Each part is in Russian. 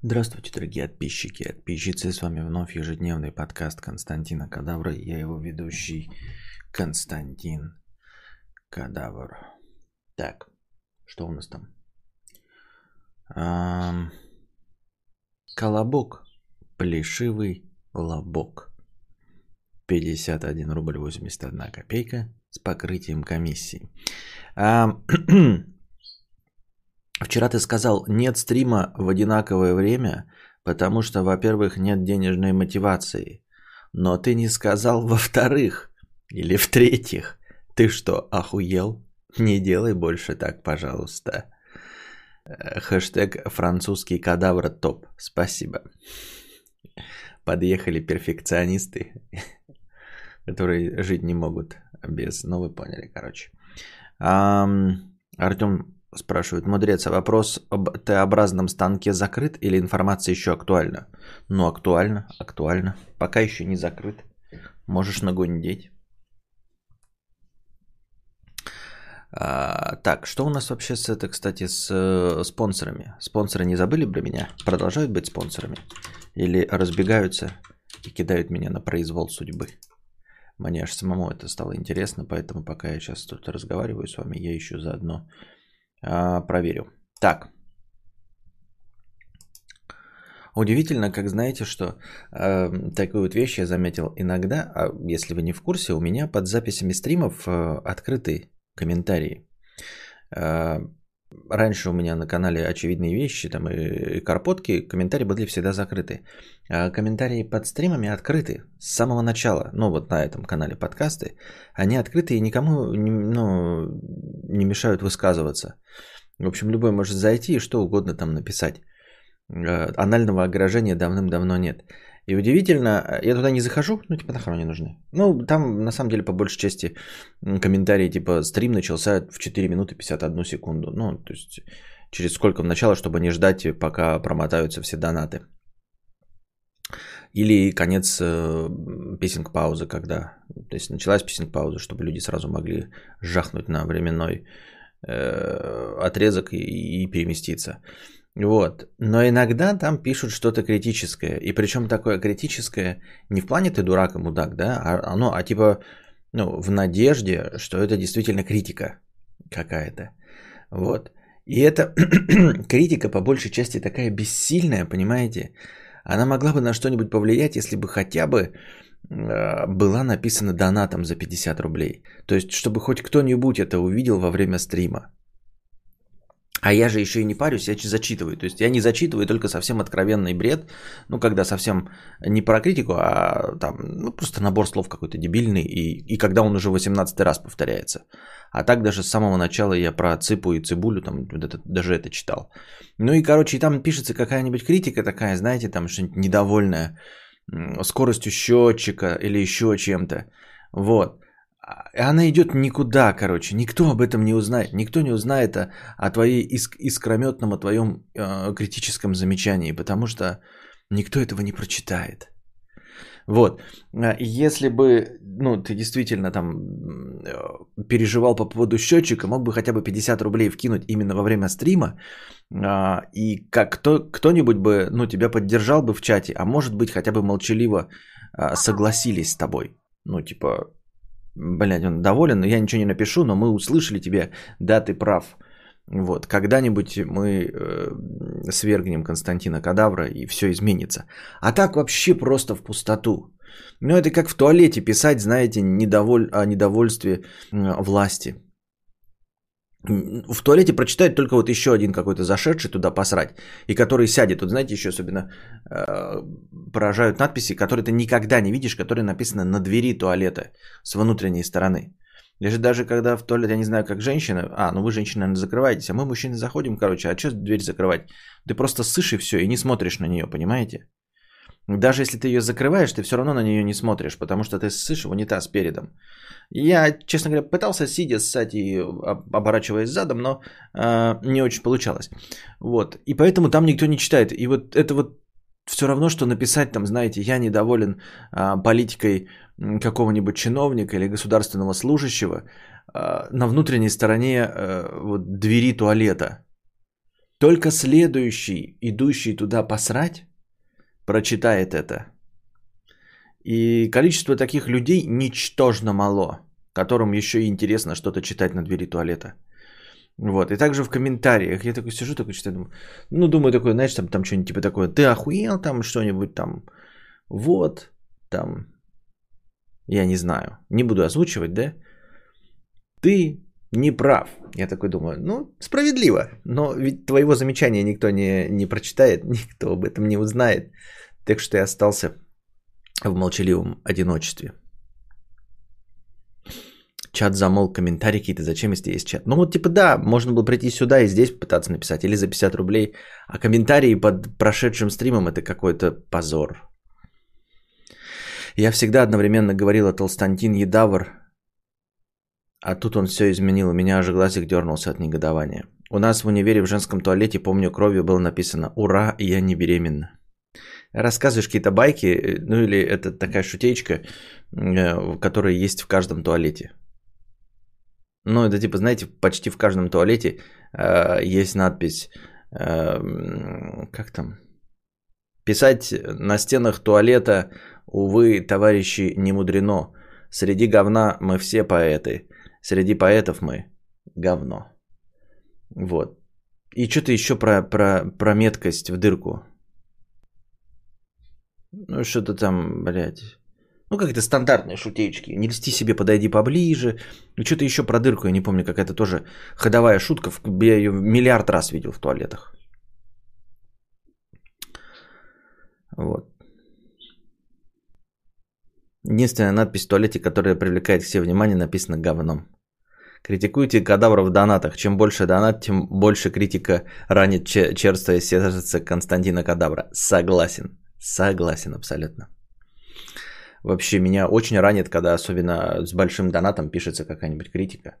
Здравствуйте, дорогие подписчики и подписчицы. С вами вновь ежедневный подкаст Константина Кадавра. Я его ведущий Константин Кадавр. Так, что у нас там? Ам... Колобок. Плешивый лобок. 51 рубль 81 копейка с покрытием комиссии. А, вчера ты сказал, нет стрима в одинаковое время, потому что, во-первых, нет денежной мотивации. Но ты не сказал, во-вторых, или в-третьих, ты что, охуел? Не делай больше так, пожалуйста. Э, хэштег французский кадавр топ. Спасибо. Подъехали перфекционисты, которые жить не могут без... Ну, вы поняли, короче. Артем спрашивает, мудрец, а вопрос об Т-образном станке закрыт или информация еще актуальна? Ну, актуально, актуально. Пока еще не закрыт. Можешь нагундеть. А, так, что у нас вообще с это, кстати, с э, спонсорами? Спонсоры не забыли про меня? Продолжают быть спонсорами? Или разбегаются и кидают меня на произвол судьбы? Мне аж самому это стало интересно, поэтому пока я сейчас тут разговариваю с вами, я еще заодно а, проверю. Так. Удивительно, как знаете, что э, такую вот вещь я заметил иногда, а если вы не в курсе, у меня под записями стримов э, открыты комментарии. Э, Раньше у меня на канале очевидные вещи там и, и карпотки, комментарии были всегда закрыты. А комментарии под стримами открыты с самого начала. Ну вот на этом канале подкасты. Они открыты и никому ну, не мешают высказываться. В общем, любой может зайти и что угодно там написать. Э, анального огражения давным-давно нет. И удивительно, я туда не захожу, ну, типа, нахрен не нужны. Ну, там, на самом деле, по большей части комментарии, типа, стрим начался в 4 минуты 51 секунду. Ну, то есть, через сколько в начало, чтобы не ждать, пока промотаются все донаты. Или конец э, песенг-паузы, когда... То есть, началась песенг-пауза, чтобы люди сразу могли жахнуть на временной э, отрезок и, и переместиться. Вот. Но иногда там пишут что-то критическое. И причем такое критическое не в плане ты дурак и мудак, да, а, оно, а типа ну, в надежде, что это действительно критика какая-то. Вот. И эта критика по большей части такая бессильная, понимаете? Она могла бы на что-нибудь повлиять, если бы хотя бы э, была написана донатом за 50 рублей. То есть, чтобы хоть кто-нибудь это увидел во время стрима. А я же еще и не парюсь, я зачитываю. То есть я не зачитываю только совсем откровенный бред, ну, когда совсем не про критику, а там, ну, просто набор слов какой-то дебильный, и, и когда он уже 18 раз повторяется. А так даже с самого начала я про цыпу и цибулю, там, вот это, даже это читал. Ну и, короче, и там пишется какая-нибудь критика такая, знаете, там что-нибудь недовольное, скоростью счетчика или еще чем-то. Вот. А, она идет никуда, короче. Никто об этом не узнает. Никто не узнает о, о твоей иск, искрометном, о твоем э, критическом замечании, потому что никто этого не прочитает. Вот. А, если бы, ну, ты действительно там э, переживал по поводу счетчика, мог бы хотя бы 50 рублей вкинуть именно во время стрима, а, и как кто, кто-нибудь бы, ну, тебя поддержал бы в чате, а может быть, хотя бы молчаливо согласились с тобой. Ну, типа, блядь, он доволен, я ничего не напишу, но мы услышали тебя, да, ты прав. Вот, когда-нибудь мы э, свергнем Константина Кадавра и все изменится. А так вообще просто в пустоту. Ну, это как в туалете писать, знаете, недоволь... о недовольстве власти. В туалете прочитает только вот еще один какой-то зашедший туда посрать, и который сядет. Вот знаете, еще особенно э, поражают надписи, которые ты никогда не видишь, которые написаны на двери туалета с внутренней стороны. Даже даже когда в туалет, я не знаю, как женщина, а, ну вы женщина, наверное, закрываетесь, а мы, мужчины, заходим, короче, а что дверь закрывать? Ты просто сышь и все, и не смотришь на нее, понимаете? Даже если ты ее закрываешь, ты все равно на нее не смотришь, потому что ты ссышь в унитаз передом. Я, честно говоря, пытался сидя ссать и оборачиваясь задом, но э, не очень получалось. Вот. И поэтому там никто не читает. И вот это вот все равно, что написать там, знаете, я недоволен э, политикой какого-нибудь чиновника или государственного служащего э, на внутренней стороне э, вот, двери туалета. Только следующий, идущий туда посрать, прочитает это. И количество таких людей ничтожно мало, которым еще и интересно что-то читать на двери туалета. Вот, и также в комментариях я такой сижу, такой читаю, думаю, ну, думаю, такой, знаешь, там, там что-нибудь типа такое, ты охуел? там что-нибудь там, вот, там, я не знаю, не буду озвучивать, да, ты не прав. Я такой думаю, ну, справедливо, но ведь твоего замечания никто не, не прочитает, никто об этом не узнает, так что я остался в молчаливом одиночестве. Чат замол, комментарии какие-то, зачем, если есть чат? Ну вот типа да, можно было прийти сюда и здесь пытаться написать, или за 50 рублей, а комментарии под прошедшим стримом это какой-то позор. Я всегда одновременно говорил о Толстантин Едавр, а тут он все изменил, у меня аж глазик дернулся от негодования. У нас в универе в женском туалете, помню, кровью было написано «Ура, я не беременна». Рассказываешь какие-то байки, ну или это такая шутечка, э, которая есть в каждом туалете. Ну, это типа, знаете, почти в каждом туалете э, есть надпись, э, как там, писать на стенах туалета, увы, товарищи, не мудрено. Среди говна мы все поэты, среди поэтов мы говно. Вот. И что-то еще про, про, про меткость в дырку. Ну, что-то там, блядь. Ну, как-то стандартные шутечки. Не льсти себе, подойди поближе. Ну, что-то еще про дырку, я не помню, какая-то тоже ходовая шутка. Я ее миллиард раз видел в туалетах. Вот. Единственная надпись в туалете, которая привлекает себе внимание, написана говном. Критикуйте кадавров в донатах. Чем больше донат, тем больше критика ранит черствое сердце Константина Кадавра. Согласен. Согласен абсолютно. Вообще меня очень ранит, когда особенно с большим донатом пишется какая-нибудь критика.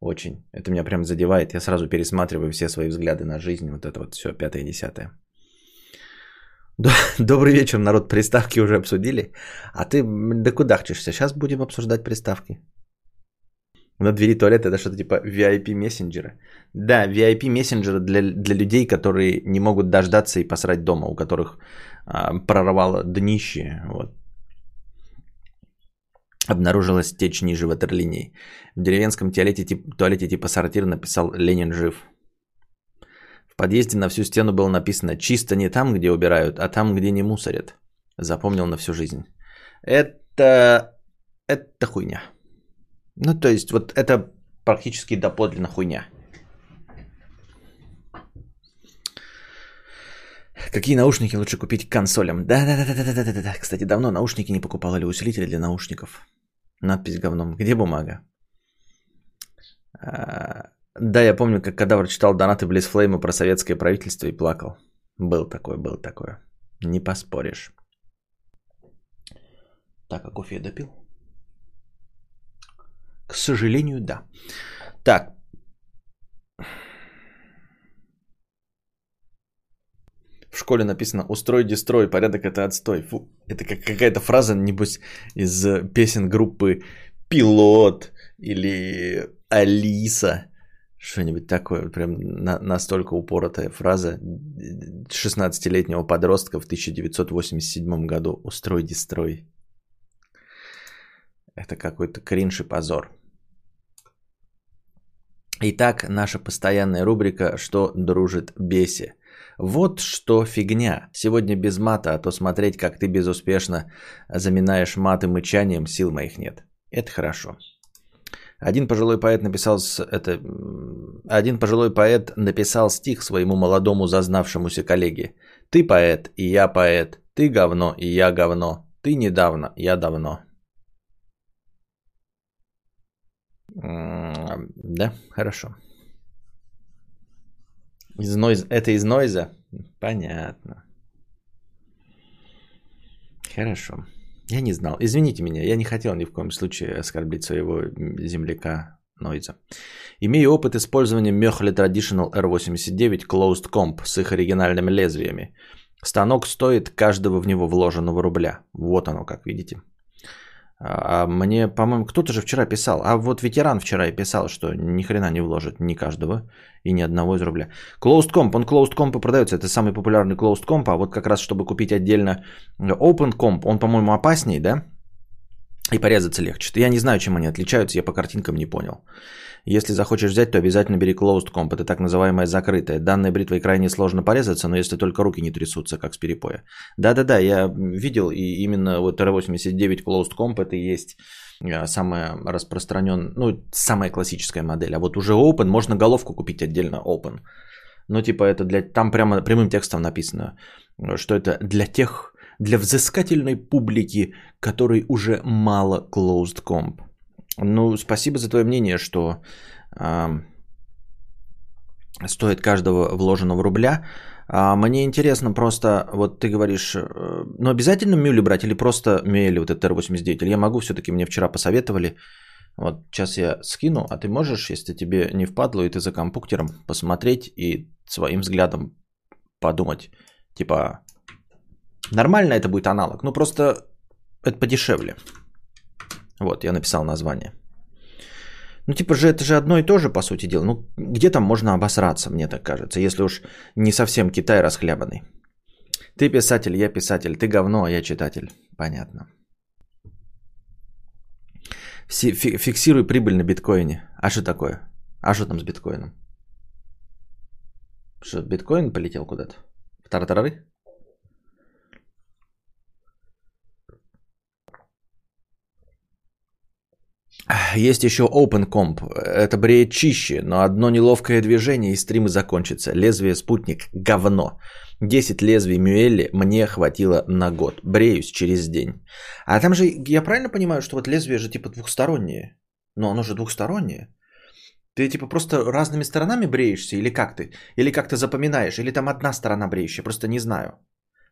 Очень. Это меня прям задевает. Я сразу пересматриваю все свои взгляды на жизнь. Вот это вот все, пятое, десятое. Добрый вечер, народ. Приставки уже обсудили. А ты да куда хочешься? Сейчас будем обсуждать приставки. На двери туалета это что-то типа VIP мессенджера. Да, VIP мессенджера для, для людей, которые не могут дождаться и посрать дома, у которых а, прорвало днище. Вот обнаружилась течь ниже ватерлинии. В деревенском туалете, тип, туалете типа сортир написал «Ленин жив». Подъезде на всю стену было написано «Чисто не там, где убирают, а там, где не мусорят». Запомнил на всю жизнь. Это... Это хуйня. Ну, то есть, вот это практически доподлинно хуйня. Какие наушники лучше купить к консолям? Да-да-да-да-да-да-да. Кстати, давно наушники не покупал или усилители для наушников. Надпись говном. Где бумага? А, да, я помню, как кадавр читал донаты Близфлейма про советское правительство и плакал. Был такое, был такое. Не поспоришь. Так, а кофе я допил? К сожалению, да. Так. В школе написано «Устрой, дестрой, порядок это отстой». Фу, это как какая-то фраза, небось, из песен группы «Пилот» или «Алиса». Что-нибудь такое, прям на, настолько упоротая фраза 16-летнего подростка в 1987 году «Устрой, дестрой». Это какой-то кринж и позор. Итак, наша постоянная рубрика «Что дружит беси». Вот что фигня. Сегодня без мата, а то смотреть, как ты безуспешно заминаешь маты мычанием, сил моих нет. Это хорошо. Один пожилой поэт написал это, один пожилой поэт написал стих своему молодому зазнавшемуся коллеге. Ты поэт, и я поэт. Ты говно, и я говно. Ты недавно, я давно. Да, хорошо. Из нойз... Это из нойза? Понятно. Хорошо. Я не знал. Извините меня, я не хотел ни в коем случае оскорбить своего земляка Нойза. Имею опыт использования Möchle Traditional R89 Closed Comp с их оригинальными лезвиями. Станок стоит каждого в него вложенного рубля. Вот оно, как видите. А мне, по-моему, кто-то же вчера писал, а вот ветеран вчера и писал, что ни хрена не вложит ни каждого и ни одного из рубля. Closed Comp, он Closed Comp продается, это самый популярный Closed Comp, а вот как раз чтобы купить отдельно Open Comp, он, по-моему, опаснее, да? И порезаться легче. Я не знаю, чем они отличаются, я по картинкам не понял. Если захочешь взять, то обязательно бери closed comp. Это так называемая закрытая. Данной бритвой крайне сложно порезаться, но если только руки не трясутся, как с перепоя. Да-да-да, я видел, и именно вот R89 closed comp это и есть э, самая распространенная, ну, самая классическая модель. А вот уже open, можно головку купить отдельно open. Ну, типа это для... Там прямо прямым текстом написано, что это для тех, для взыскательной публики, которой уже мало closed comp. Ну, спасибо за твое мнение, что э, стоит каждого вложенного рубля. А мне интересно просто, вот ты говоришь, э, ну обязательно мюли брать или просто мюэли, вот этот R89? Или я могу, все-таки мне вчера посоветовали, вот сейчас я скину, а ты можешь, если тебе не впадло, и ты за компьютером посмотреть и своим взглядом подумать, типа, нормально это будет аналог, ну просто это подешевле. Вот, я написал название. Ну, типа же, это же одно и то же, по сути дела. Ну, где там можно обосраться, мне так кажется, если уж не совсем Китай расхлябанный. Ты писатель, я писатель, ты говно, а я читатель. Понятно. Фиксируй прибыль на биткоине. А что такое? А что там с биткоином? Что, биткоин полетел куда-то? В тартарары? Есть еще OpenComp. Это бреет чище, но одно неловкое движение и стримы закончится. Лезвие спутник – говно. 10 лезвий Мюэлли мне хватило на год. Бреюсь через день. А там же, я правильно понимаю, что вот лезвие же типа двухстороннее? Но оно же двухстороннее. Ты типа просто разными сторонами бреешься или как ты? Или как ты запоминаешь? Или там одна сторона бреющая? Просто не знаю.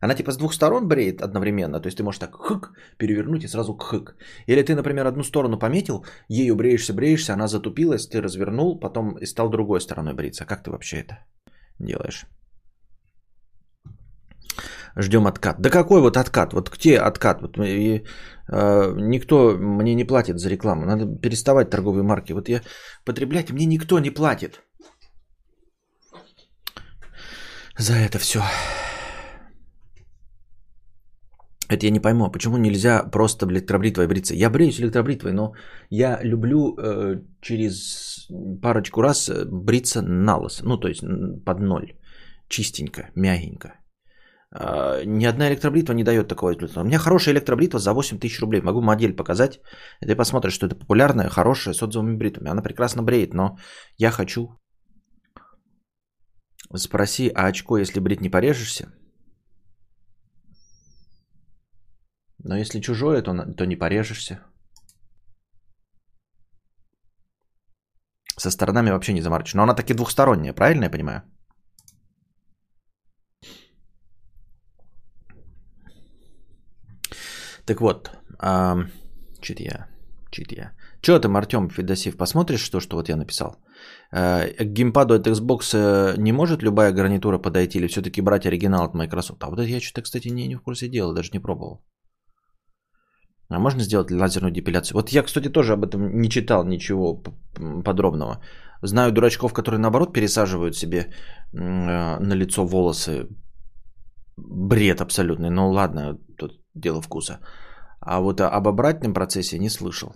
Она типа с двух сторон бреет одновременно, то есть ты можешь так хык перевернуть и сразу хык. Или ты, например, одну сторону пометил, ею бреешься, бреешься, она затупилась, ты развернул, потом и стал другой стороной бриться. Как ты вообще это делаешь? Ждем откат. Да какой вот откат? Вот где откат? Вот и, э, никто мне не платит за рекламу. Надо переставать торговые марки. Вот я потреблять мне никто не платит. За это все. Это я не пойму, а почему нельзя просто электробритвой бриться? Я бреюсь электробритвой, но я люблю э, через парочку раз э, бриться на лос. Ну, то есть под ноль. Чистенько, мягенько. Э, ни одна электробритва не дает такого результата. У меня хорошая электробритва за 8 тысяч рублей. Могу модель показать. Ты посмотришь, что это популярная, хорошая, с отзывами бритвами. Она прекрасно бреет, но я хочу... Спроси, а очко, если брить не порежешься? Но если чужое, то, то не порежешься. Со сторонами вообще не заморочишь. Но она таки двухсторонняя, правильно я понимаю? Так вот, а, чит я, чит я. Че там, Артем Федосеев, посмотришь что, что вот я написал? А, к геймпаду от Xbox э, не может любая гарнитура подойти или все-таки брать оригинал от Microsoft? А вот это я что-то, кстати, не, не в курсе дела, даже не пробовал. А можно сделать лазерную депиляцию? Вот я, кстати, тоже об этом не читал ничего подробного. Знаю дурачков, которые наоборот пересаживают себе э, на лицо волосы. Бред абсолютный. Ну ладно, тут дело вкуса. А вот об обратном процессе не слышал.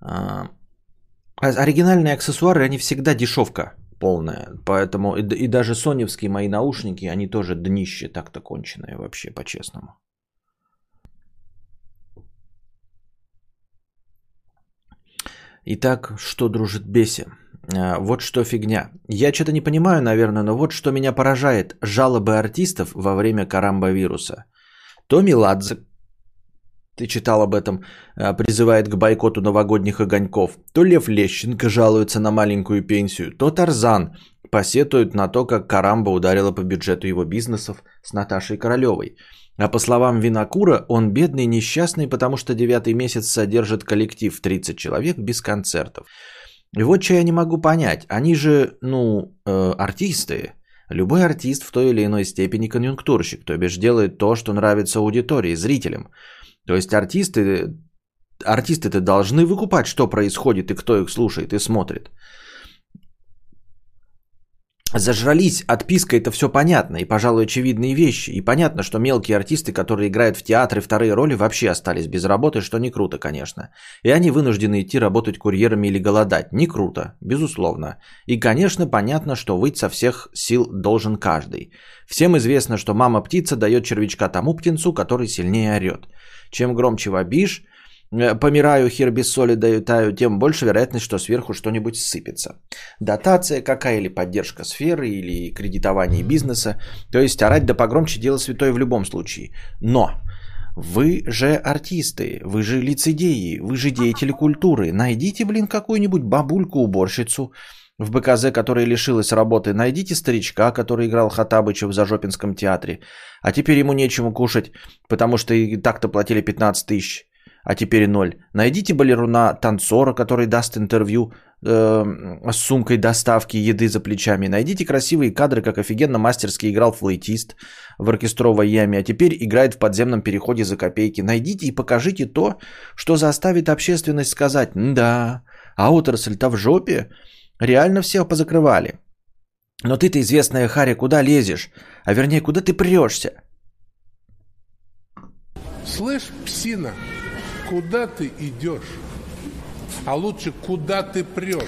А, оригинальные аксессуары, они всегда дешевка полная. Поэтому и, и даже соневские мои наушники, они тоже днище так-то конченые вообще, по-честному. Итак, что дружит беси? А, вот что фигня. Я что-то не понимаю, наверное, но вот что меня поражает. Жалобы артистов во время карамба вируса. То Меладзе ты читал об этом, э, призывает к бойкоту новогодних огоньков. То Лев Лещенко жалуется на маленькую пенсию, то Тарзан посетует на то, как Карамба ударила по бюджету его бизнесов с Наташей Королевой. А по словам Винокура, он бедный несчастный, потому что девятый месяц содержит коллектив 30 человек без концертов. И вот что я не могу понять. Они же, ну, э, артисты, Любой артист в той или иной степени конъюнктурщик, то бишь делает то, что нравится аудитории, зрителям. То есть артисты, артисты-то должны выкупать, что происходит и кто их слушает и смотрит зажрались, отписка это все понятно, и, пожалуй, очевидные вещи. И понятно, что мелкие артисты, которые играют в театры вторые роли, вообще остались без работы, что не круто, конечно. И они вынуждены идти работать курьерами или голодать. Не круто, безусловно. И, конечно, понятно, что выть со всех сил должен каждый. Всем известно, что мама-птица дает червячка тому птенцу, который сильнее орет. Чем громче вобишь, Э, помираю, хер без соли даю, таю, тем больше вероятность, что сверху что-нибудь сыпется. Дотация какая или поддержка сферы, или кредитование бизнеса. То есть орать да погромче дело святое в любом случае. Но вы же артисты, вы же лицедеи, вы же деятели культуры. Найдите, блин, какую-нибудь бабульку-уборщицу, в БКЗ, которая лишилась работы, найдите старичка, который играл Хатабыча в Зажопинском театре, а теперь ему нечему кушать, потому что и так-то платили 15 тысяч а теперь ноль. Найдите балеруна-танцора, который даст интервью э, с сумкой доставки еды за плечами. Найдите красивые кадры, как офигенно мастерски играл флейтист в оркестровой яме, а теперь играет в подземном переходе за копейки. Найдите и покажите то, что заставит общественность сказать «Да, а отрасль-то в жопе, реально всех позакрывали». Но ты-то, известная Харя, куда лезешь? А вернее, куда ты прешься? Слышь, псина, куда ты идешь? А лучше, куда ты прешь?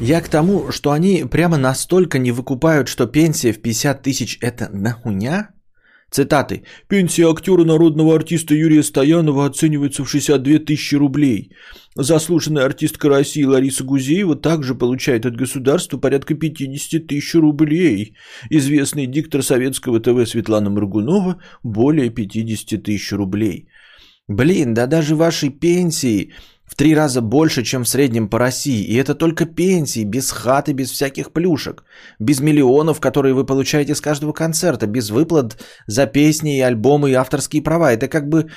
Я к тому, что они прямо настолько не выкупают, что пенсия в 50 тысяч – это нахуня? Цитаты. «Пенсия актера народного артиста Юрия Стоянова оценивается в 62 тысячи рублей. Заслуженная артистка России Лариса Гузеева также получает от государства порядка 50 тысяч рублей. Известный диктор советского ТВ Светлана Моргунова – более 50 тысяч рублей». Блин, да даже вашей пенсии в три раза больше, чем в среднем по России. И это только пенсии, без хаты, без всяких плюшек. Без миллионов, которые вы получаете с каждого концерта. Без выплат за песни и альбомы и авторские права. Это как бы,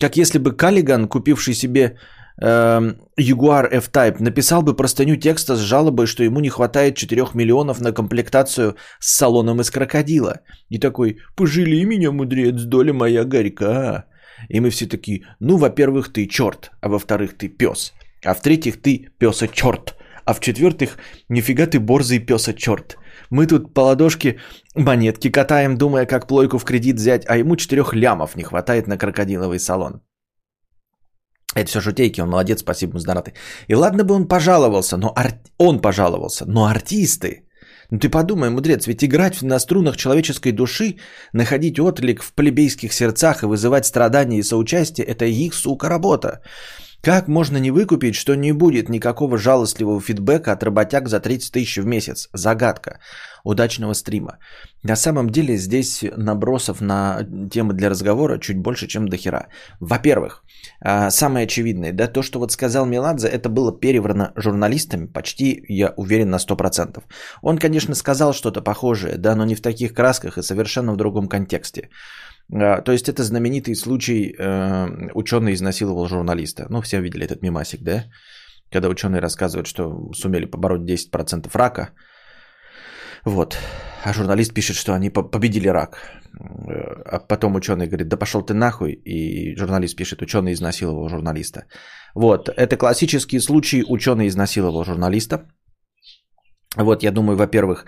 как если бы Каллиган, купивший себе э, Jaguar F-Type, написал бы простыню текста с жалобой, что ему не хватает 4 миллионов на комплектацию с салоном из крокодила. И такой, пожалей меня, мудрец, доля моя горька. И мы все такие, ну, во-первых, ты черт, а во-вторых, ты пес. А в-третьих, ты песа черт. А в-четвертых, нифига ты борзый песа черт. Мы тут по ладошке монетки катаем, думая, как плойку в кредит взять, а ему четырех лямов не хватает на крокодиловый салон. Это все шутейки, он молодец, спасибо ему И ладно бы он пожаловался, но ар... он пожаловался, но артисты, ну ты подумай, мудрец, ведь играть на струнах человеческой души, находить отклик в плебейских сердцах и вызывать страдания и соучастие – это их, сука, работа. Как можно не выкупить, что не будет никакого жалостливого фидбэка от работяг за 30 тысяч в месяц? Загадка. Удачного стрима. На самом деле здесь набросов на темы для разговора чуть больше, чем до хера. Во-первых, а, самое очевидное, да, то, что вот сказал Меладзе, это было переврано журналистами почти, я уверен, на 100%. Он, конечно, сказал что-то похожее, да, но не в таких красках и совершенно в другом контексте. А, то есть это знаменитый случай, э, ученый изнасиловал журналиста. Ну, все видели этот мимасик, да? Когда ученые рассказывают, что сумели побороть 10% рака. Вот. А журналист пишет, что они победили рак. Э, а потом ученый говорит, да пошел ты нахуй. И журналист пишет, ученый изнасиловал журналиста. Вот. Это классический случай, ученый изнасиловал журналиста. Вот, я думаю, во-первых.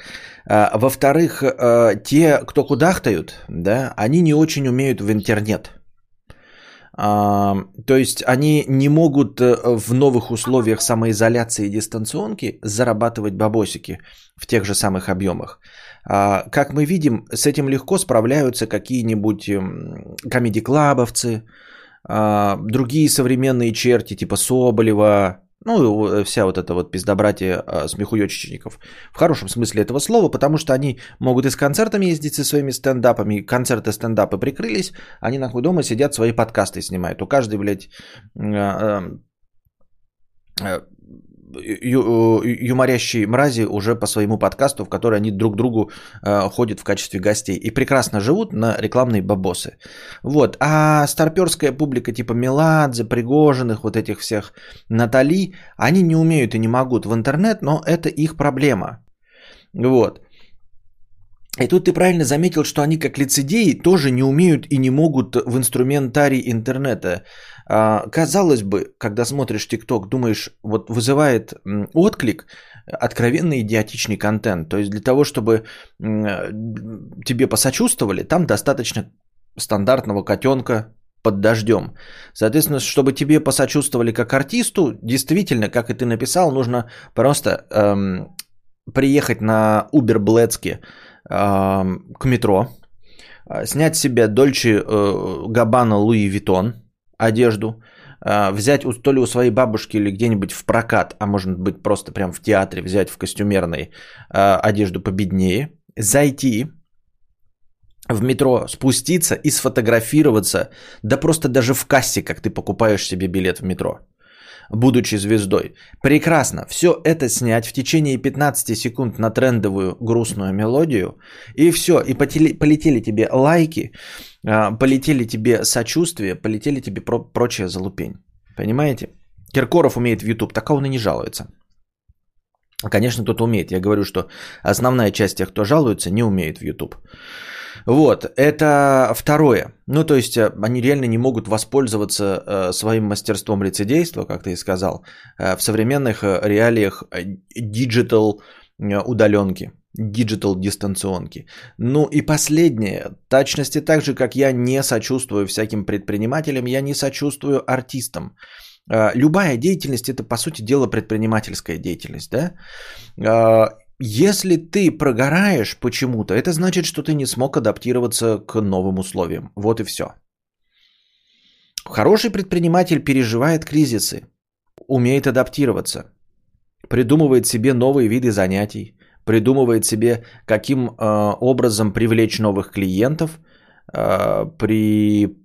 А, во-вторых, а, те, кто кудахтают, да, они не очень умеют в интернет. А, то есть они не могут э, в новых условиях самоизоляции и дистанционки зарабатывать бабосики в тех же самых объемах. Как мы видим, с этим легко справляются какие-нибудь эм, комедий-клабовцы, другие современные черти типа Соболева, ну, э, вся вот эта вот пиздобратья а, смехуёчечников. В хорошем смысле этого слова, потому что они могут и с концертами ездить со своими стендапами. Концерты, стендапы прикрылись, они нахуй дома сидят, свои подкасты снимают. У каждой, блядь, а, а, ю, юморящие мрази уже по своему подкасту, в который они друг другу э, ходят в качестве гостей и прекрасно живут на рекламные бабосы. Вот. А старперская публика типа Меладзе, Пригожиных, вот этих всех Натали, они не умеют и не могут в интернет, но это их проблема. Вот. И тут ты правильно заметил, что они как лицедеи тоже не умеют и не могут в инструментарий интернета. А, казалось бы, когда смотришь ТикТок, думаешь, вот вызывает отклик откровенно идиотичный контент. То есть для того, чтобы тебе посочувствовали, там достаточно стандартного котенка под дождем. Соответственно, чтобы тебе посочувствовали как артисту, действительно, как и ты написал, нужно просто эм, приехать на Uber Блэцке к метро, а, снять себе Дольче Габбана Луи Витон одежду, а, взять у, то ли у своей бабушки или где-нибудь в прокат, а может быть просто прям в театре взять в костюмерной а, одежду победнее, зайти в метро, спуститься и сфотографироваться, да просто даже в кассе, как ты покупаешь себе билет в метро – будучи звездой. Прекрасно. Все это снять в течение 15 секунд на трендовую грустную мелодию. И все. И потели, полетели тебе лайки, а, полетели тебе сочувствие, полетели тебе про- прочая залупень. Понимаете? Киркоров умеет в YouTube, так он и не жалуется. Конечно, кто-то умеет. Я говорю, что основная часть тех, кто жалуется, не умеет в YouTube. Вот, это второе. Ну, то есть э, они реально не могут воспользоваться э, своим мастерством лицедейства, как ты и сказал, э, в современных реалиях digital удаленки, digital дистанционки. Ну и последнее, точности так же, как я не сочувствую всяким предпринимателям, я не сочувствую артистам. Любая деятельность это, по сути дела, предпринимательская деятельность, да? Если ты прогораешь почему-то, это значит, что ты не смог адаптироваться к новым условиям. Вот и все. Хороший предприниматель переживает кризисы, умеет адаптироваться, придумывает себе новые виды занятий, придумывает себе, каким э, образом привлечь новых клиентов э, при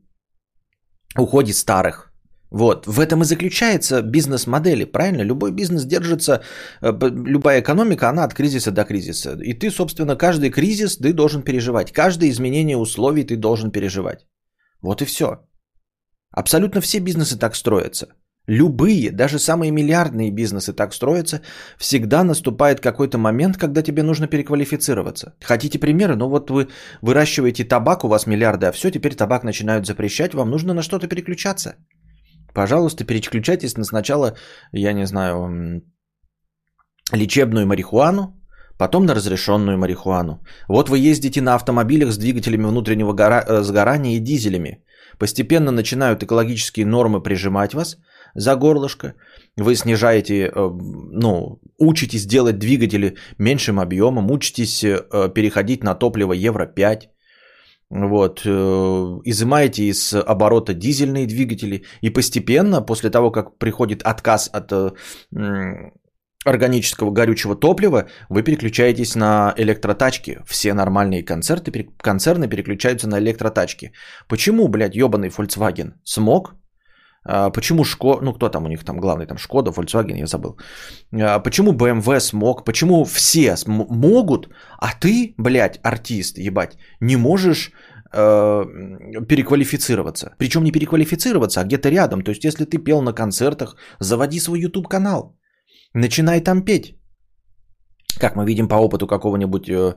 уходе старых. Вот, в этом и заключается бизнес-модели, правильно? Любой бизнес держится, э, любая экономика, она от кризиса до кризиса. И ты, собственно, каждый кризис ты должен переживать, каждое изменение условий ты должен переживать. Вот и все. Абсолютно все бизнесы так строятся. Любые, даже самые миллиардные бизнесы так строятся. Всегда наступает какой-то момент, когда тебе нужно переквалифицироваться. Хотите примеры? Ну вот вы выращиваете табак, у вас миллиарды, а все, теперь табак начинают запрещать, вам нужно на что-то переключаться. Пожалуйста, переключайтесь на сначала, я не знаю, лечебную марихуану, потом на разрешенную марихуану. Вот вы ездите на автомобилях с двигателями внутреннего гора- э, сгорания и дизелями. Постепенно начинают экологические нормы прижимать вас за горлышко. Вы снижаете, э, ну, учитесь делать двигатели меньшим объемом, учитесь э, переходить на топливо Евро-5. Вот, э, изымаете из оборота дизельные двигатели, и постепенно, после того, как приходит отказ от э, органического горючего топлива, вы переключаетесь на электротачки. Все нормальные концерты, концерны переключаются на электротачки. Почему, блядь, ебаный Volkswagen смог? А почему Шко... Ну, кто там у них там главный? Там Шкода, Volkswagen, я забыл. А почему BMW смог? Почему все могут, а ты, блядь, артист, ебать, не можешь э, переквалифицироваться. Причем не переквалифицироваться, а где-то рядом. То есть, если ты пел на концертах, заводи свой YouTube канал. Начинай там петь. Как мы видим по опыту какого-нибудь э,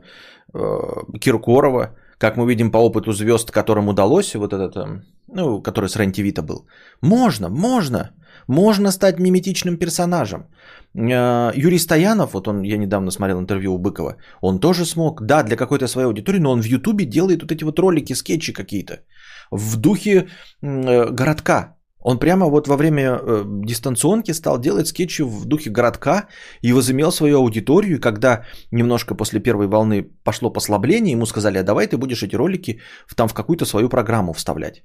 э, Киркорова, как мы видим по опыту звезд, которым удалось, вот этот, э, ну, который с рен был. Можно, можно. Можно стать миметичным персонажем. Э, Юрий Стоянов, вот он, я недавно смотрел интервью у Быкова, он тоже смог, да, для какой-то своей аудитории, но он в Ютубе делает вот эти вот ролики, скетчи какие-то в духе э, городка. Он прямо вот во время э, дистанционки стал делать скетчи в духе городка и возымел свою аудиторию. И когда немножко после первой волны пошло послабление, ему сказали, а давай ты будешь эти ролики в, там в какую-то свою программу вставлять.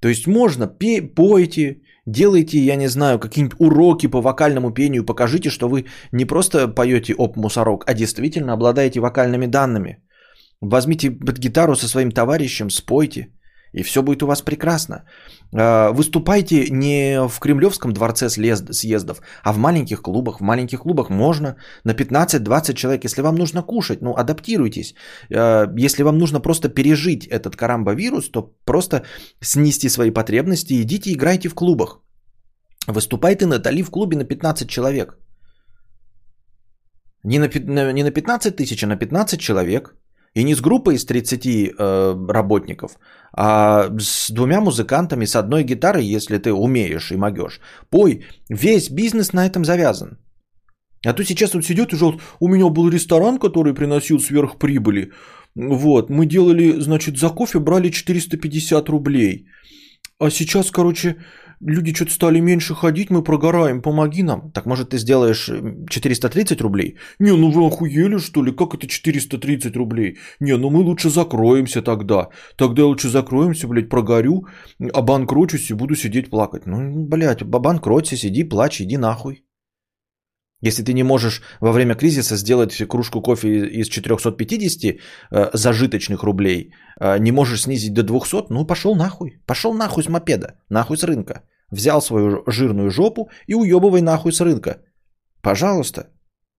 То есть можно, пей, пойте, делайте, я не знаю, какие-нибудь уроки по вокальному пению, покажите, что вы не просто поете оп мусорок, а действительно обладаете вокальными данными. Возьмите гитару со своим товарищем, спойте, и все будет у вас прекрасно. А, выступайте не в Кремлевском дворце съездов, а в маленьких клубах. В маленьких клубах можно на 15-20 человек. Если вам нужно кушать, ну адаптируйтесь. А, если вам нужно просто пережить этот карамбовирус, то просто снести свои потребности, идите играйте в клубах. Выступайте Натали в клубе на 15 человек. Не на, не на 15 тысяч, а на 15 человек – И не с группой из 30 э, работников, а с двумя музыкантами, с одной гитарой, если ты умеешь и могешь. Пой, весь бизнес на этом завязан. А то сейчас вот сидят и жалуют, у меня был ресторан, который приносил сверхприбыли. Вот, мы делали, значит, за кофе брали 450 рублей. А сейчас, короче, люди что-то стали меньше ходить, мы прогораем, помоги нам. Так может ты сделаешь 430 рублей? Не, ну вы охуели что ли, как это 430 рублей? Не, ну мы лучше закроемся тогда. Тогда лучше закроемся, блядь, прогорю, обанкрочусь и буду сидеть плакать. Ну, блядь, обанкроться, сиди, плачь, иди нахуй. Если ты не можешь во время кризиса сделать кружку кофе из 450 э, зажиточных рублей, э, не можешь снизить до 200, ну пошел нахуй. Пошел нахуй с мопеда, нахуй с рынка. Взял свою жирную жопу и уебывай нахуй с рынка. Пожалуйста.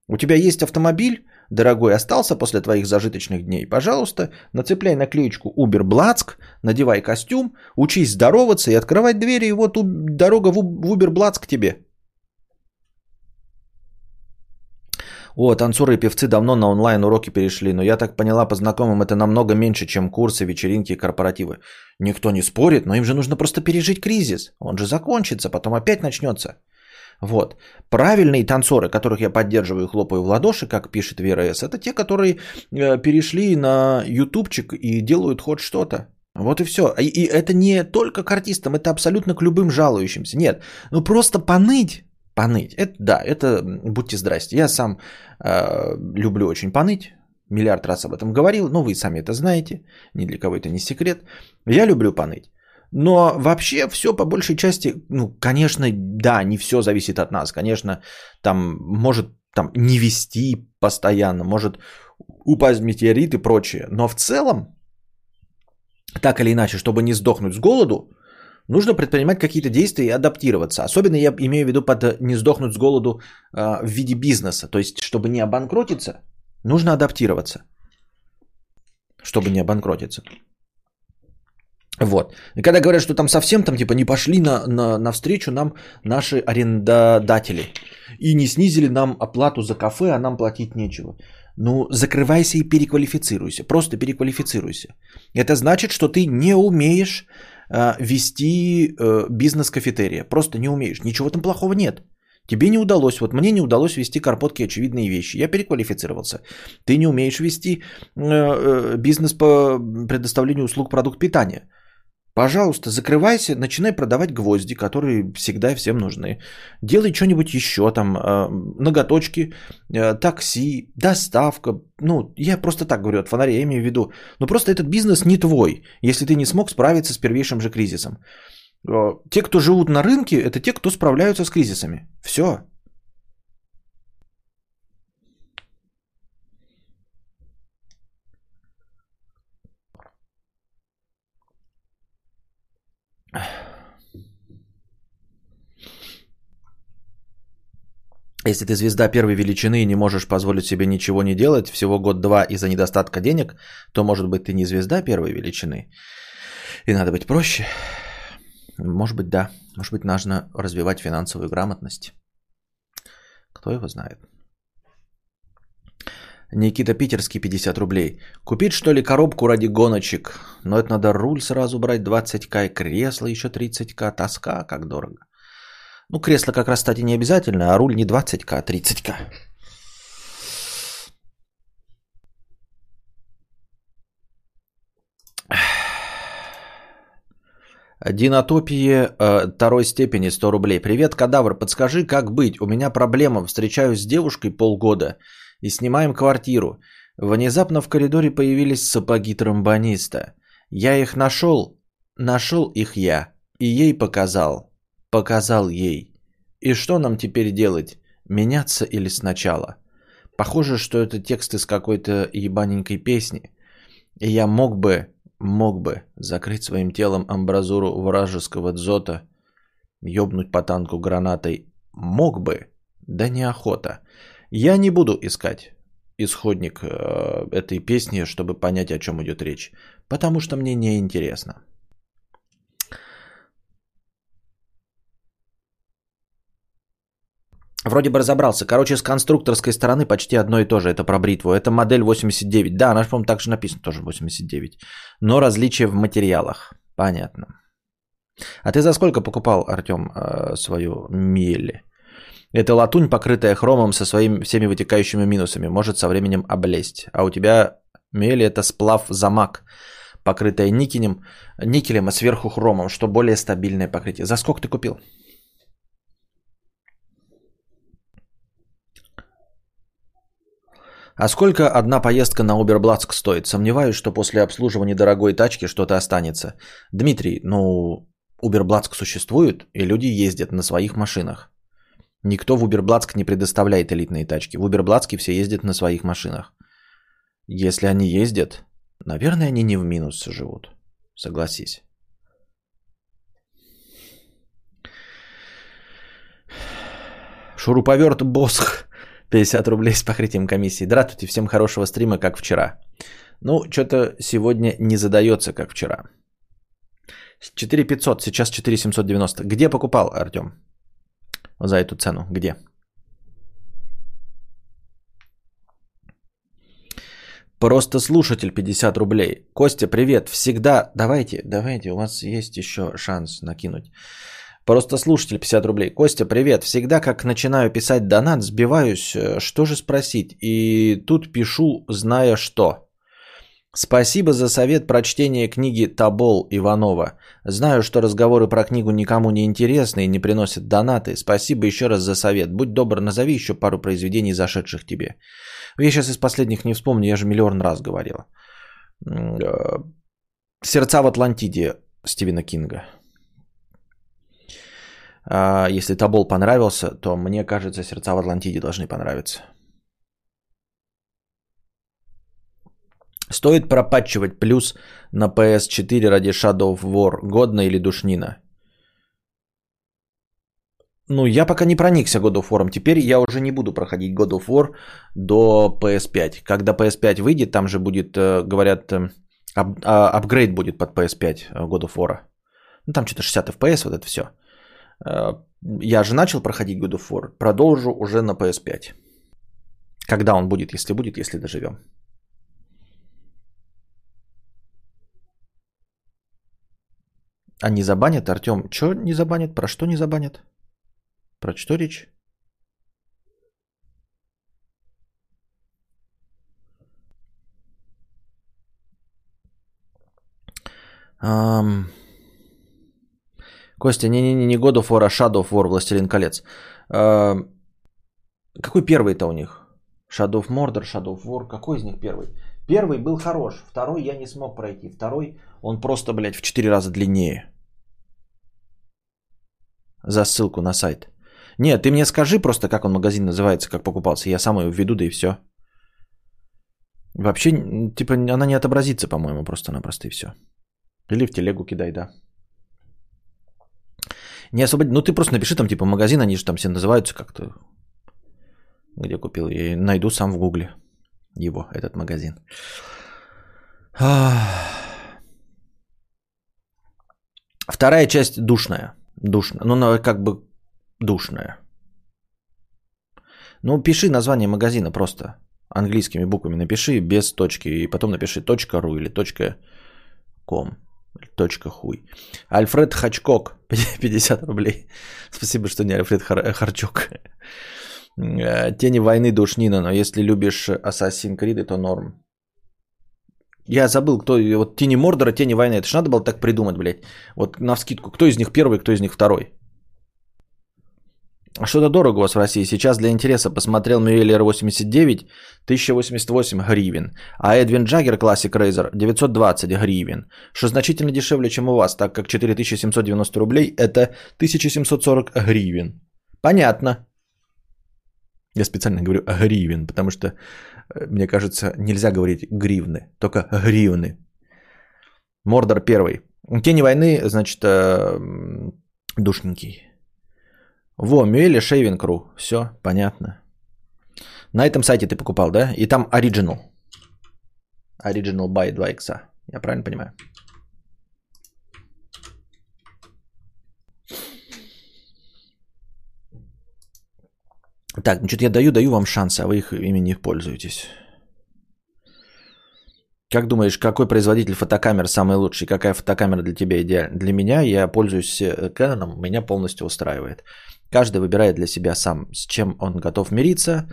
У тебя есть автомобиль, дорогой, остался после твоих зажиточных дней. Пожалуйста, нацепляй наклеечку Uber Блацк, надевай костюм, учись здороваться и открывать двери, и вот дорога в Uber Блацк тебе. О, танцоры и певцы давно на онлайн уроки перешли, но я так поняла по знакомым, это намного меньше, чем курсы, вечеринки и корпоративы. Никто не спорит, но им же нужно просто пережить кризис. Он же закончится, потом опять начнется. Вот. Правильные танцоры, которых я поддерживаю и хлопаю в ладоши, как пишет Вера С, это те, которые э, перешли на ютубчик и делают хоть что-то. Вот и все. И, и это не только к артистам, это абсолютно к любым жалующимся. Нет, ну просто поныть Поныть. Это да, это будьте здрасте. Я сам э, люблю очень поныть. Миллиард раз об этом говорил, но вы сами это знаете. Ни для кого это не секрет. Я люблю поныть. Но вообще все по большей части, ну, конечно, да, не все зависит от нас. Конечно, там может там не вести постоянно, может упасть метеорит и прочее. Но в целом, так или иначе, чтобы не сдохнуть с голоду, нужно предпринимать какие-то действия и адаптироваться. Особенно я имею в виду под э, не сдохнуть с голоду э, в виде бизнеса. То есть, чтобы не обанкротиться, нужно адаптироваться. Чтобы не обанкротиться. Вот. И когда говорят, что там совсем там типа не пошли на, на, навстречу нам наши арендодатели и не снизили нам оплату за кафе, а нам платить нечего. Ну, закрывайся и переквалифицируйся. Просто переквалифицируйся. Это значит, что ты не умеешь вести э, бизнес кафетерия. Просто не умеешь. Ничего там плохого нет. Тебе не удалось, вот мне не удалось вести карпотки очевидные вещи. Я переквалифицировался. Ты не умеешь вести э, э, бизнес по предоставлению услуг продукт питания. Пожалуйста, закрывайся, начинай продавать гвозди, которые всегда всем нужны. Делай что-нибудь еще, там, э, ноготочки, э, такси, доставка. Ну, я просто так говорю от фонаря, я имею в виду. Но просто этот бизнес не твой, если ты не смог справиться с первейшим же кризисом. Э, те, кто живут на рынке, это те, кто справляются с кризисами. Все. Если ты звезда первой величины и не можешь позволить себе ничего не делать, всего год-два из-за недостатка денег, то, может быть, ты не звезда первой величины. И надо быть проще. Может быть, да. Может быть, нужно развивать финансовую грамотность. Кто его знает. Никита Питерский, 50 рублей. Купить, что ли, коробку ради гоночек? Но это надо руль сразу брать 20к и кресло еще 30к. Тоска, как дорого. Ну, кресло как раз, кстати, не обязательно, а руль не 20к, а 30к. Динотопии э, второй степени 100 рублей. Привет, кадавр, подскажи, как быть? У меня проблема. Встречаюсь с девушкой полгода и снимаем квартиру. Внезапно в коридоре появились сапоги тромбониста. Я их нашел, нашел их я и ей показал показал ей. И что нам теперь делать? Меняться или сначала? Похоже, что это текст из какой-то ебаненькой песни. И я мог бы, мог бы закрыть своим телом амбразуру вражеского дзота, ёбнуть по танку гранатой. Мог бы, да неохота. Я не буду искать исходник э, этой песни, чтобы понять, о чем идет речь, потому что мне не интересно. Вроде бы разобрался. Короче, с конструкторской стороны почти одно и то же. Это про бритву. Это модель 89. Да, она, по-моему, также написано тоже 89. Но различие в материалах. Понятно. А ты за сколько покупал, Артем, э, свою Миели? Это латунь, покрытая хромом со своими всеми вытекающими минусами. Может со временем облезть. А у тебя Миели это сплав замак, покрытая никелем, никелем, а сверху хромом, что более стабильное покрытие. За сколько ты купил? А сколько одна поездка на Уберблацк стоит? Сомневаюсь, что после обслуживания дорогой тачки что-то останется. Дмитрий, ну, Уберблацк существует, и люди ездят на своих машинах. Никто в Уберблацк не предоставляет элитные тачки. В Уберблацке все ездят на своих машинах. Если они ездят, наверное, они не в минус живут. Согласись. Шуруповерт Босх 50 рублей с покрытием комиссии. Здравствуйте, всем хорошего стрима, как вчера. Ну, что-то сегодня не задается, как вчера. 4500, сейчас 4790. Где покупал, Артем? За эту цену, где? Просто слушатель 50 рублей. Костя, привет. Всегда, давайте, давайте, у вас есть еще шанс накинуть. Просто слушатель 50 рублей. Костя, привет. Всегда, как начинаю писать донат, сбиваюсь, э, что же спросить. И тут пишу, зная что. Спасибо за совет про чтение книги Табол Иванова. Знаю, что разговоры про книгу никому не интересны и не приносят донаты. Спасибо еще раз за совет. Будь добр, назови еще пару произведений, зашедших тебе. Я сейчас из последних не вспомню, я же миллион раз говорил. Э, «Сердца в Атлантиде» Стивена Кинга. А, если Табол понравился, то мне кажется, сердца в Атлантиде должны понравиться. Стоит пропатчивать плюс на PS4 ради Shadow of War. Годно или душнина? Ну, я пока не проникся God of War. Теперь я уже не буду проходить God of War до PS5. Когда PS5 выйдет, там же будет, э, говорят, э, ап- апгрейд будет под PS5 э, God of War. Ну, там что-то 60 FPS, вот это все. Э, я же начал проходить God of War, продолжу уже на PS5. Когда он будет, если будет, если доживем. А не забанят, Артем? Что не забанят? Про что не забанят? Про что речь? Um... Костя, не-не-не, не God of War, а Shadow of War, Властелин колец. Э, какой первый-то у них? Shadow of Mordor, Shadow of War, какой из них первый? Первый был хорош, второй я не смог пройти. Второй, он просто, блядь, в 4 раза длиннее. За ссылку на сайт. Нет, ты мне скажи просто, как он магазин называется, как покупался. Я сам ее введу, да и все. Вообще, типа, она не отобразится, по-моему, просто-напросто и все. Или в телегу кидай, да. Не освободить. Ну, ты просто напиши там, типа, магазин, они же там все называются как-то. Где купил? Я найду сам в гугле его, этот магазин. Вторая часть душная. Душная. Ну, как бы душная. Ну, пиши название магазина просто английскими буквами. Напиши без точки. И потом напиши .ру или .ком. Точка хуй. Альфред Хачкок, 50 рублей. Спасибо, что не Альфред Хар- Харчок. Э, Тени войны душнина, но если любишь Assassin's Creed, то норм. Я забыл, кто... Вот Тени Мордора, Тени войны. Это ж надо было так придумать, блядь. Вот на вскидку. Кто из них первый, кто из них второй? Что-то дорого у вас в России. Сейчас для интереса посмотрел Мюэллер 89, 1088 гривен. А Эдвин Джаггер Classic Razer 920 гривен. Что значительно дешевле, чем у вас, так как 4790 рублей это 1740 гривен. Понятно. Я специально говорю гривен, потому что, э, мне кажется, нельзя говорить гривны, только гривны. Мордор первый. Тени войны, значит, э, душненький. Во, Мюэли Шейвинг Ру. Все, понятно. На этом сайте ты покупал, да? И там Original. Original by 2 икса. Я правильно понимаю? Так, ну что-то я даю, даю вам шансы, а вы их ими не пользуетесь. Как думаешь, какой производитель фотокамер самый лучший? Какая фотокамера для тебя идеальна? Для меня я пользуюсь э, Canon, меня полностью устраивает. Каждый выбирает для себя сам, с чем он готов мириться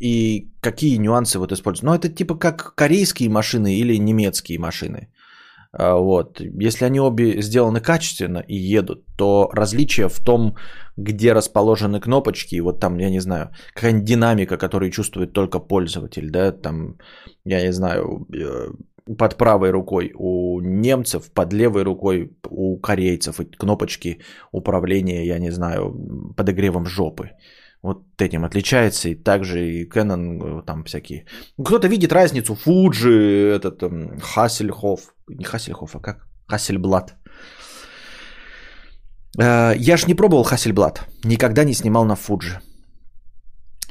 и какие нюансы вот используют. Ну, это типа как корейские машины или немецкие машины. А, вот. Если они обе сделаны качественно и едут, то различие в том, где расположены кнопочки, вот там, я не знаю, какая-нибудь динамика, которую чувствует только пользователь, да, там, я не знаю, э, под правой рукой у немцев, под левой рукой у корейцев, кнопочки управления, я не знаю, подогревом жопы. Вот этим отличается. И также и Canon э, там всякие. Кто-то видит разницу. Fuji, этот um, Hasselhoff. Не Hasselhoff, а как? Uh, я ж не пробовал Hasselblad. Никогда не снимал на Fuji.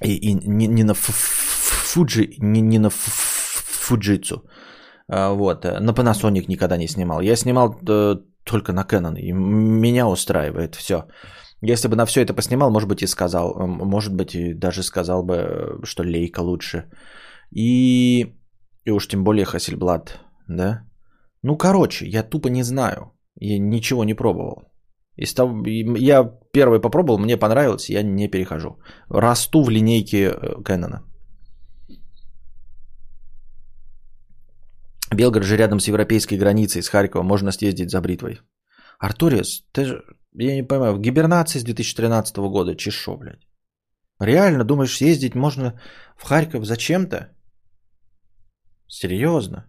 И, и не, не на Fuji, не, не на Fujitsu. Uh, вот. Э, на Panasonic никогда не снимал. Я снимал uh, только на Canon. И меня устраивает все. Если бы на все это поснимал, может быть, и сказал. Может быть, и даже сказал бы, что лейка лучше. И, и уж тем более Хасельблад, да? Ну, короче, я тупо не знаю. Я ничего не пробовал. Из того, я первый попробовал, мне понравилось, я не перехожу. Расту в линейке э, Кэнона. Белгород же рядом с европейской границей, с Харькова, можно съездить за бритвой. Артуриус, ты же, я не понимаю, в гибернации с 2013 года чешо, блядь. Реально думаешь, съездить можно в Харьков зачем-то? Серьезно?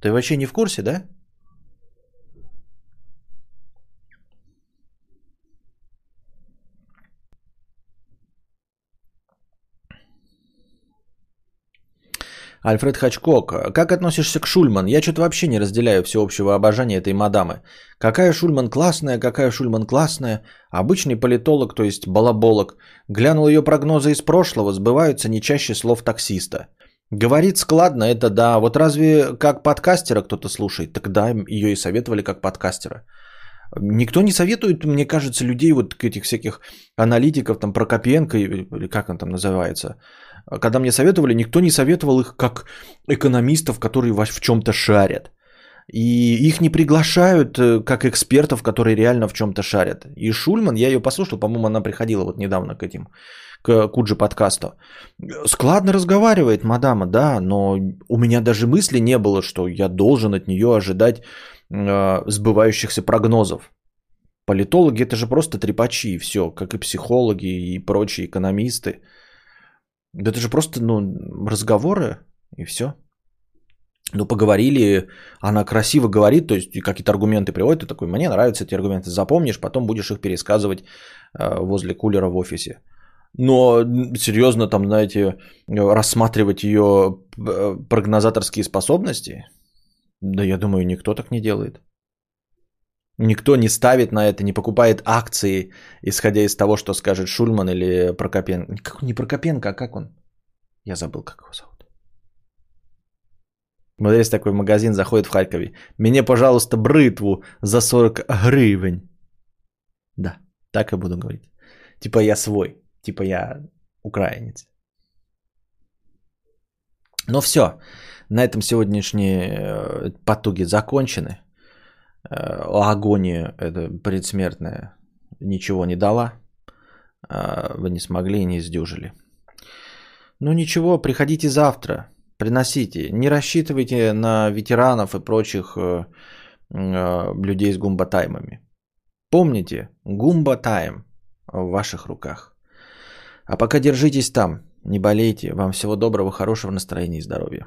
Ты вообще не в курсе, да? Альфред Хачкок. Как относишься к Шульман? Я что-то вообще не разделяю всеобщего обожания этой мадамы. Какая Шульман классная, какая Шульман классная. Обычный политолог, то есть балаболог. Глянул ее прогнозы из прошлого, сбываются не чаще слов таксиста. Говорит складно, это да. Вот разве как подкастера кто-то слушает? Тогда ее и советовали как подкастера. Никто не советует, мне кажется, людей вот этих всяких аналитиков, там Прокопенко, или как он там называется, когда мне советовали, никто не советовал их как экономистов, которые в чем-то шарят. И их не приглашают э, как экспертов, которые реально в чем-то шарят. И Шульман, я ее послушал, по-моему, она приходила вот недавно к этим, к Куджи подкасту. Складно разговаривает мадама, да, но у меня даже мысли не было, что я должен от нее ожидать э, сбывающихся прогнозов. Политологи это же просто трепачи, и все, как и психологи и прочие экономисты. Да это же просто ну, разговоры и все. Ну, поговорили, она красиво говорит, то есть какие-то аргументы приводит, ты такой, мне нравятся эти аргументы, запомнишь, потом будешь их пересказывать э, возле кулера в офисе. Но серьезно там, знаете, рассматривать ее э, прогнозаторские способности, да я думаю, никто так не делает. Никто не ставит на это, не покупает акции, исходя из того, что скажет Шульман или Прокопенко. Как, не Прокопенко, а как он? Я забыл, как его зовут. Вот есть такой магазин, заходит в Харькове. Мне, пожалуйста, бритву за 40 гривен. Да, так и буду говорить. Типа я свой, типа я украинец. Но все, на этом сегодняшние э, потуги закончены. Э, агония это предсмертная ничего не дала. А вы не смогли и не сдюжили. Ну ничего, приходите завтра, приносите. Не рассчитывайте на ветеранов и прочих э, э, людей с гумбатаймами. Помните, гумбатайм в ваших руках. А пока держитесь там, не болейте. Вам всего доброго, хорошего настроения и здоровья.